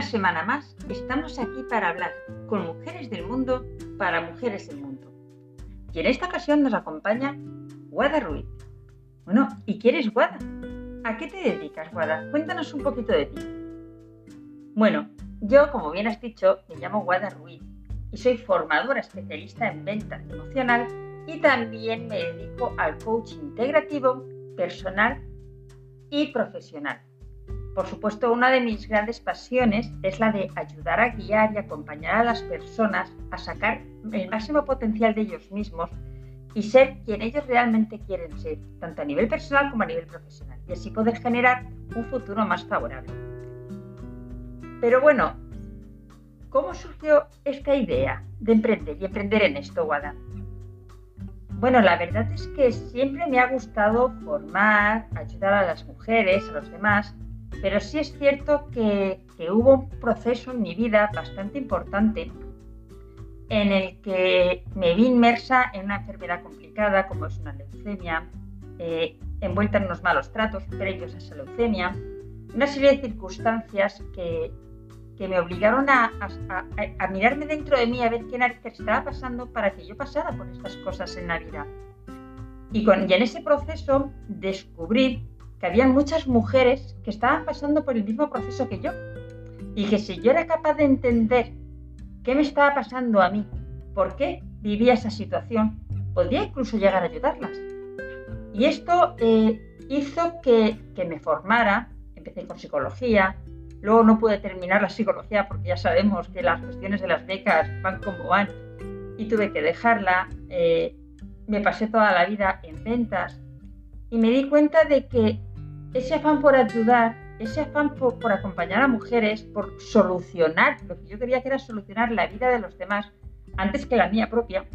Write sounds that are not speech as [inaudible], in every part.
Una semana más estamos aquí para hablar con mujeres del mundo para mujeres del mundo. Y en esta ocasión nos acompaña Guada Ruiz. Bueno, ¿y quién eres Guada? ¿A qué te dedicas, Guada? Cuéntanos un poquito de ti. Bueno, yo, como bien has dicho, me llamo Guada Ruiz y soy formadora especialista en venta emocional y también me dedico al coaching integrativo, personal y profesional. Por supuesto, una de mis grandes pasiones es la de ayudar a guiar y acompañar a las personas a sacar el máximo potencial de ellos mismos y ser quien ellos realmente quieren ser, tanto a nivel personal como a nivel profesional, y así poder generar un futuro más favorable. Pero bueno, ¿cómo surgió esta idea de emprender y emprender en esto, Wada? Bueno, la verdad es que siempre me ha gustado formar, ayudar a las mujeres, a los demás, pero sí es cierto que, hubo un proceso en mi vida bastante importante en el que me vi inmersa en una enfermedad complicada como es una leucemia, eh, envuelta en unos malos tratos previos a esa leucemia, una serie de circunstancias que, me obligaron a, mirarme dentro de mí a ver qué narices estaba pasando para que yo pasara por estas cosas en la vida. Y, con, y en ese proceso descubrí que había muchas mujeres que estaban pasando por el mismo proceso que yo y que si yo era capaz de entender qué me estaba pasando a mí, por qué vivía esa situación, podría incluso llegar a ayudarlas. Y esto eh, hizo que, que me formara, empecé con psicología, luego no pude terminar la psicología porque ya sabemos que las cuestiones de las becas van como van y tuve que dejarla. Eh, me pasé toda la vida en ventas y me di cuenta de que ese afán por ayudar, ese afán por, acompañar a mujeres, por solucionar, lo que yo quería que era solucionar la vida de los demás antes que la mía propia,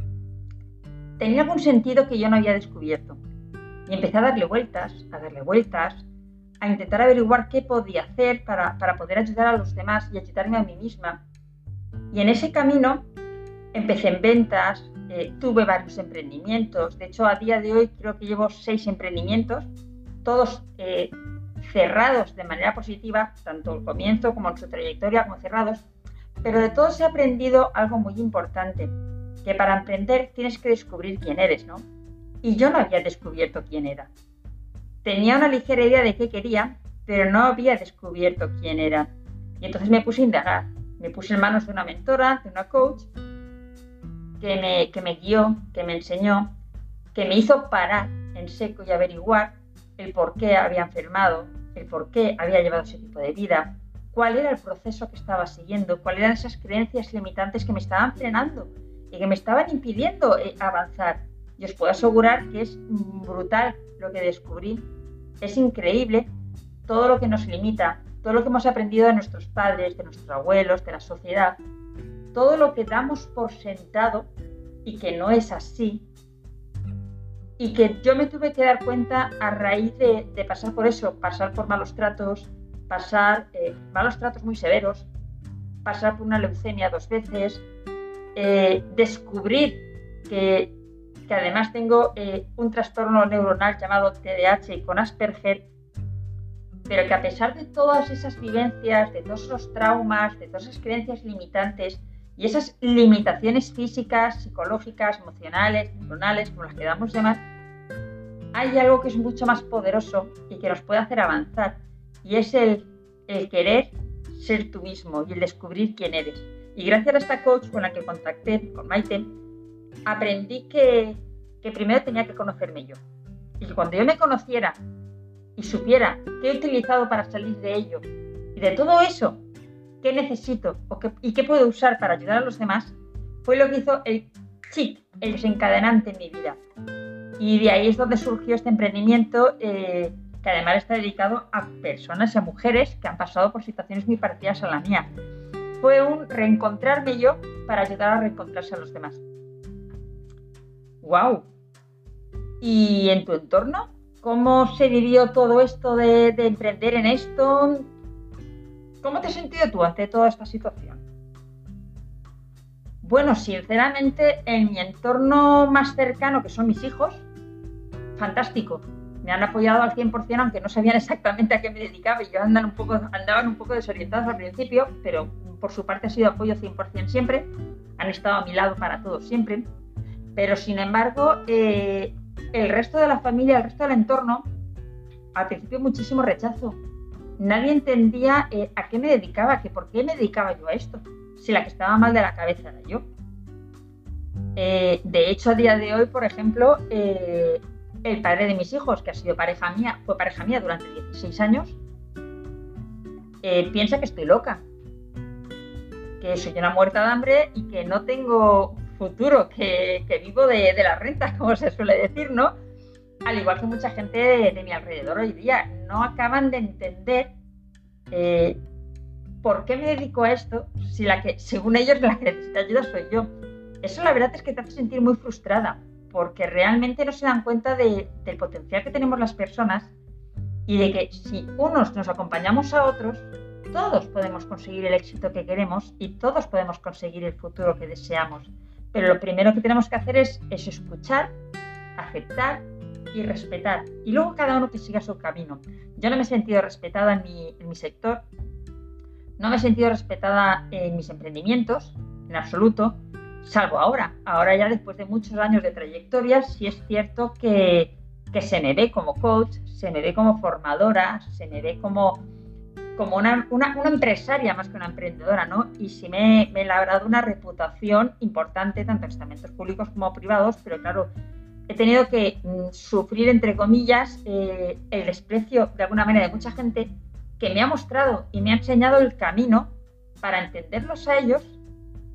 tenía algún sentido que yo no había descubierto. Y empecé a darle vueltas, a darle vueltas, a intentar averiguar qué podía hacer para, poder ayudar a los demás y ayudarme a mí misma. Y en ese camino empecé en ventas, eh, tuve varios emprendimientos. De hecho, a día de hoy creo que llevo seis emprendimientos todos eh, cerrados de manera positiva, tanto el comienzo como en su trayectoria como cerrados, pero de todos he aprendido algo muy importante, que para emprender tienes que descubrir quién eres, ¿no? Y yo no había descubierto quién era. Tenía una ligera idea de qué quería, pero no había descubierto quién era. Y entonces me puse a indagar. Me puse en manos de una mentora, de una coach, que me, que me guió, que me enseñó, que me hizo parar en seco y averiguar el por qué había enfermado, el por qué había llevado ese tipo de vida, cuál era el proceso que estaba siguiendo, cuáles eran esas creencias limitantes que me estaban frenando y que me estaban impidiendo eh, avanzar. Y os puedo asegurar que es brutal lo que descubrí, es increíble todo lo que nos limita, todo lo que hemos aprendido de nuestros padres, de nuestros abuelos, de la sociedad, todo lo que damos por sentado y que no es así, y que yo me tuve que dar cuenta a raíz de, pasar por eso, pasar por malos tratos, pasar eh, malos tratos muy severos, pasar por una leucemia dos veces, eh, descubrir que, que, además tengo eh, un trastorno neuronal llamado TDAH con Asperger, pero que a pesar de todas esas vivencias, de todos esos traumas, de todas esas creencias limitantes y esas limitaciones físicas, psicológicas, emocionales, neuronales, como las que damos de más, hay algo que es mucho más poderoso y que nos puede hacer avanzar. Y es el, querer ser tú mismo y el descubrir quién eres. Y gracias a esta coach con la que contacté, con Maite, aprendí que, que primero tenía que conocerme yo. Y que cuando yo me conociera y supiera qué he utilizado para salir de ello y de todo eso, qué necesito o qué, y qué puedo usar para ayudar a los demás, fue lo que hizo el chip, el desencadenante en mi vida. Y de ahí es donde surgió este emprendimiento eh, que además está dedicado a personas y a mujeres que han pasado por situaciones muy parecidas a la mía. Fue un reencontrarme yo para ayudar a reencontrarse a los demás. ¡Wow! ¿Y en tu entorno? ¿Cómo se vivió todo esto de, de emprender en esto? ¿Cómo te has sentido tú ante toda esta situación? Bueno, sinceramente, en mi entorno más cercano, que son mis hijos, fantástico. me han apoyado al 100%, aunque no sabían exactamente a qué me dedicaba y yo andaban un poco desorientados al principio, pero por su parte ha sido apoyo 100% siempre, han estado a mi lado para todo siempre, pero sin embargo, eh, el resto de la familia, el resto del entorno, al principio muchísimo rechazo. Nadie entendía eh, a qué me dedicaba, que por qué me dedicaba yo a esto, si la que estaba mal de la cabeza era yo. Eh, de hecho, a día de hoy, por ejemplo, el padre de mis hijos, que ha sido pareja mía, fue pareja mía durante 16 años, eh, piensa que estoy loca, que soy una muerta de hambre y que no tengo futuro, que, vivo de, las rentas, como se suele decir, ¿no? Al igual que mucha gente de, mi alrededor hoy día, no acaban de entender eh, por qué me dedico a esto si la que, según ellos, la que necesita ayuda soy yo. Eso la verdad es que te hace sentir muy frustrada porque realmente no se dan cuenta del potencial que tenemos las personas y de que si unos nos acompañamos a otros, todos podemos conseguir el éxito que queremos y todos podemos conseguir el futuro que deseamos. Pero lo primero que tenemos que hacer es, escuchar, aceptar y respetar. Y luego cada uno que siga su camino. Yo no me he sentido respetada en mi, en mi sector, no me he sentido respetada en mis emprendimientos, en absoluto, salvo ahora. Ahora ya después de muchos años de trayectoria, sí es cierto que, se me ve como coach, se me ve como formadora, se me ve como, como una, empresaria más que una emprendedora, ¿no? Y sí me, me he labrado una reputación importante, tanto en estamentos públicos como privados, pero claro, he tenido que mm, sufrir, entre comillas, eh, el desprecio de alguna manera de mucha gente que me ha mostrado y me ha enseñado el camino para entenderlos a ellos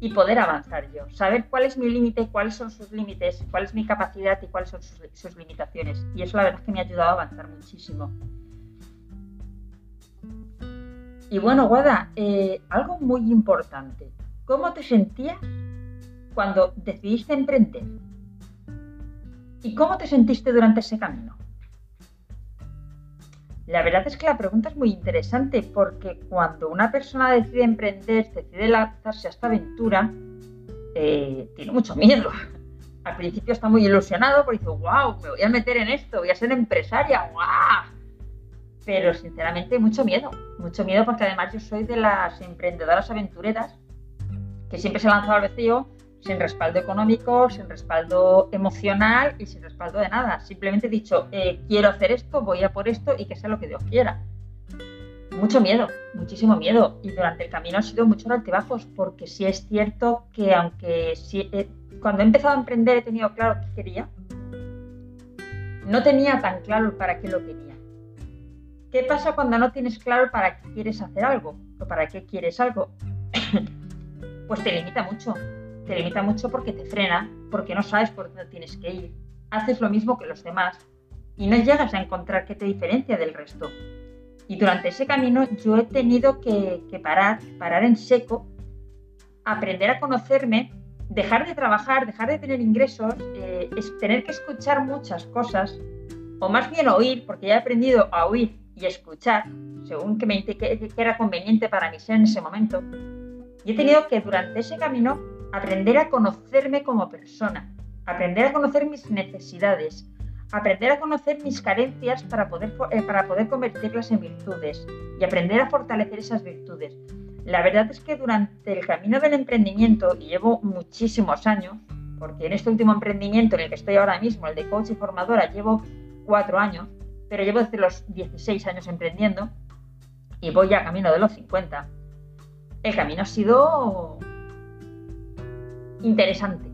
y poder avanzar yo, saber cuál es mi límite, cuáles son sus límites, cuál es mi capacidad y cuáles son sus, limitaciones. Y eso la verdad es que me ha ayudado a avanzar muchísimo. Y bueno, Guada, eh, algo muy importante. ¿Cómo te sentías cuando decidiste emprender? ¿Y cómo te sentiste durante ese camino? La verdad es que la pregunta es muy interesante porque cuando una persona decide emprender, decide lanzarse a esta aventura, eh, tiene mucho miedo. Al principio está muy ilusionado porque dice, wow, me voy a meter en esto, voy a ser empresaria, wow. Pero sinceramente mucho miedo, mucho miedo porque además yo soy de las emprendedoras aventureras que siempre se lanzado al vacío sin respaldo económico, sin respaldo emocional y sin respaldo de nada. Simplemente he dicho, eh, quiero hacer esto, voy a por esto y que sea lo que Dios quiera. Mucho miedo, muchísimo miedo. Y durante el camino ha sido muchos altibajos, porque sí es cierto que aunque eh, cuando he empezado a emprender he tenido claro qué quería, no tenía tan claro para qué lo quería. ¿Qué pasa cuando no tienes claro para qué quieres hacer algo o para qué quieres algo? [coughs] pues te limita mucho te limita mucho porque te frena, porque no sabes por dónde tienes que ir. Haces lo mismo que los demás y no llegas a encontrar qué te diferencia del resto. Y durante ese camino yo he tenido que, parar, parar en seco, aprender a conocerme, dejar de trabajar, dejar de tener ingresos, eh, es tener que escuchar muchas cosas, o más bien oír, porque ya he aprendido a oír y escuchar, según que me que, que era conveniente para mí ser en ese momento. Y he tenido que durante ese camino aprender a conocerme como persona, aprender a conocer mis necesidades, aprender a conocer mis carencias para poder, eh, para poder convertirlas en virtudes y aprender a fortalecer esas virtudes. La verdad es que durante el camino del emprendimiento, y llevo muchísimos años, porque en este último emprendimiento en el que estoy ahora mismo, el de coach y formadora, llevo cuatro años, pero llevo desde los 16 años emprendiendo y voy ya camino de los 50. El camino ha sido interesante.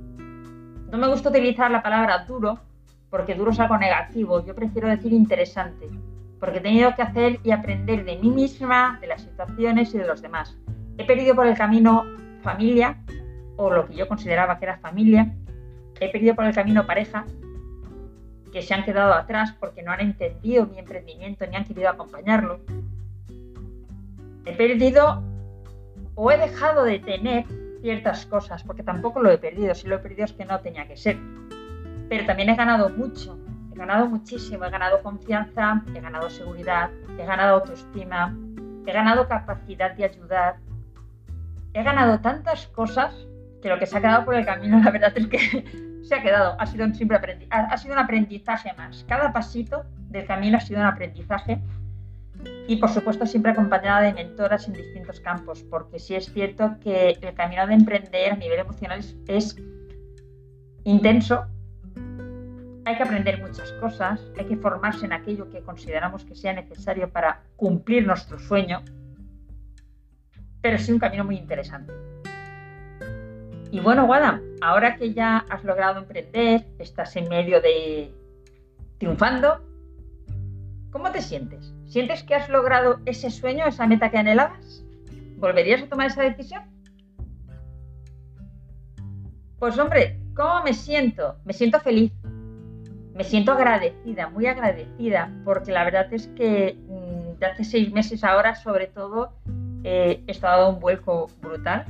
No me gusta utilizar la palabra duro porque duro es algo negativo. Yo prefiero decir interesante porque he tenido que hacer y aprender de mí misma, de las situaciones y de los demás. He perdido por el camino familia o lo que yo consideraba que era familia. He perdido por el camino pareja que se han quedado atrás porque no han entendido mi emprendimiento ni han querido acompañarlo. He perdido o he dejado de tener ciertas cosas, porque tampoco lo he perdido, si lo he perdido es que no tenía que ser. Pero también he ganado mucho, he ganado muchísimo, he ganado confianza, he ganado seguridad, he ganado autoestima, he ganado capacidad de ayudar, he ganado tantas cosas que lo que se ha quedado por el camino, [laughs] la verdad es que se ha quedado, ha sido un simple ha sido un aprendizaje más. Cada pasito del camino ha sido un aprendizaje y por supuesto siempre acompañada de mentoras en distintos campos, porque sí es cierto que el camino de emprender a nivel emocional es, intenso, hay que aprender muchas cosas, hay que formarse en aquello que consideramos que sea necesario para cumplir nuestro sueño, pero sí un camino muy interesante. Y bueno, Guada, ahora que ya has logrado emprender, estás en medio de triunfando, ¿cómo te sientes? ¿Sientes que has logrado ese sueño, esa meta que anhelabas? ¿Volverías a tomar esa decisión? Pues hombre, ¿cómo me siento? Me siento feliz. Me siento agradecida, muy agradecida, porque la verdad es que mm, de hace seis meses ahora, sobre todo, eh, he estado un vuelco brutal.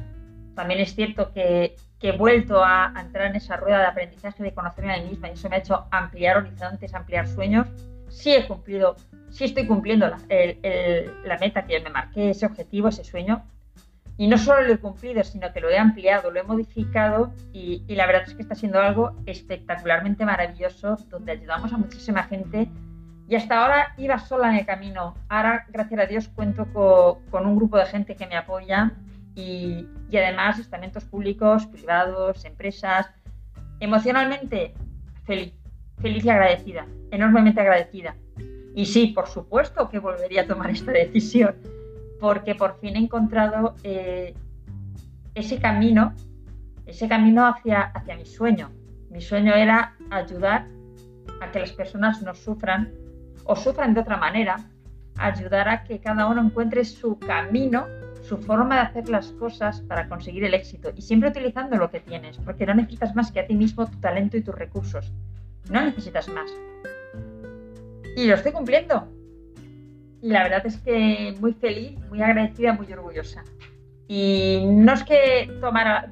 También es cierto que, he vuelto a, entrar en esa rueda de aprendizaje, de conocerme a mí misma, y eso me ha hecho ampliar horizontes, ampliar sueños. Sí he cumplido sí estoy cumpliendo la, meta que me marqué, ese objetivo, ese sueño. Y no solo lo he cumplido, sino que lo he ampliado, lo he modificado y, la verdad es que está siendo algo espectacularmente maravilloso, donde ayudamos a muchísima gente. Y hasta ahora iba sola en el camino. Ahora, gracias a Dios, cuento con, un grupo de gente que me apoya y, y además estamentos públicos, privados, empresas. Emocionalmente, feliz, feliz y agradecida, enormemente agradecida. Y sí, por supuesto que volvería a tomar esta decisión, porque por fin he encontrado eh, ese camino, ese camino hacia, hacia mi sueño. Mi sueño era ayudar a que las personas no sufran o sufran de otra manera, ayudar a que cada uno encuentre su camino, su forma de hacer las cosas para conseguir el éxito y siempre utilizando lo que tienes, porque no necesitas más que a ti mismo tu talento y tus recursos. No necesitas más. Y lo estoy cumpliendo. Y la verdad es que muy feliz, muy agradecida, muy orgullosa. Y no es que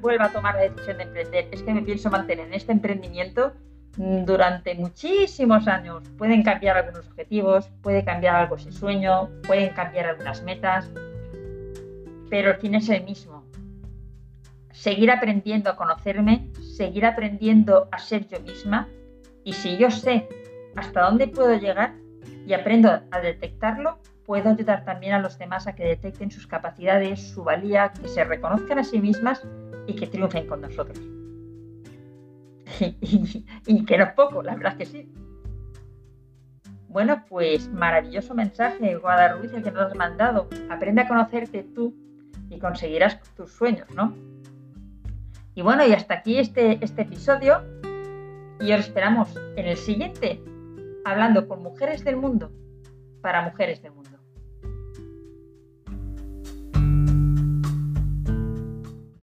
vuelva a tomar la decisión de emprender, es que me pienso mantener en este emprendimiento durante muchísimos años. Pueden cambiar algunos objetivos, puede cambiar algo ese sueño, pueden cambiar algunas metas, pero el fin es el mismo. Seguir aprendiendo a conocerme, seguir aprendiendo a ser yo misma. Y si yo sé hasta dónde puedo llegar y aprendo a detectarlo, puedo ayudar también a los demás a que detecten sus capacidades, su valía, que se reconozcan a sí mismas y que triunfen con nosotros. [laughs] Y, que no es poco, la verdad que sí. Bueno, pues maravilloso mensaje, Guada Ruiz, el que nos has mandado. Aprende a conocerte tú y conseguirás tus sueños, ¿no? Y bueno, y hasta aquí este, este episodio. Y os esperamos en el siguiente hablando con mujeres del mundo para mujeres del mundo.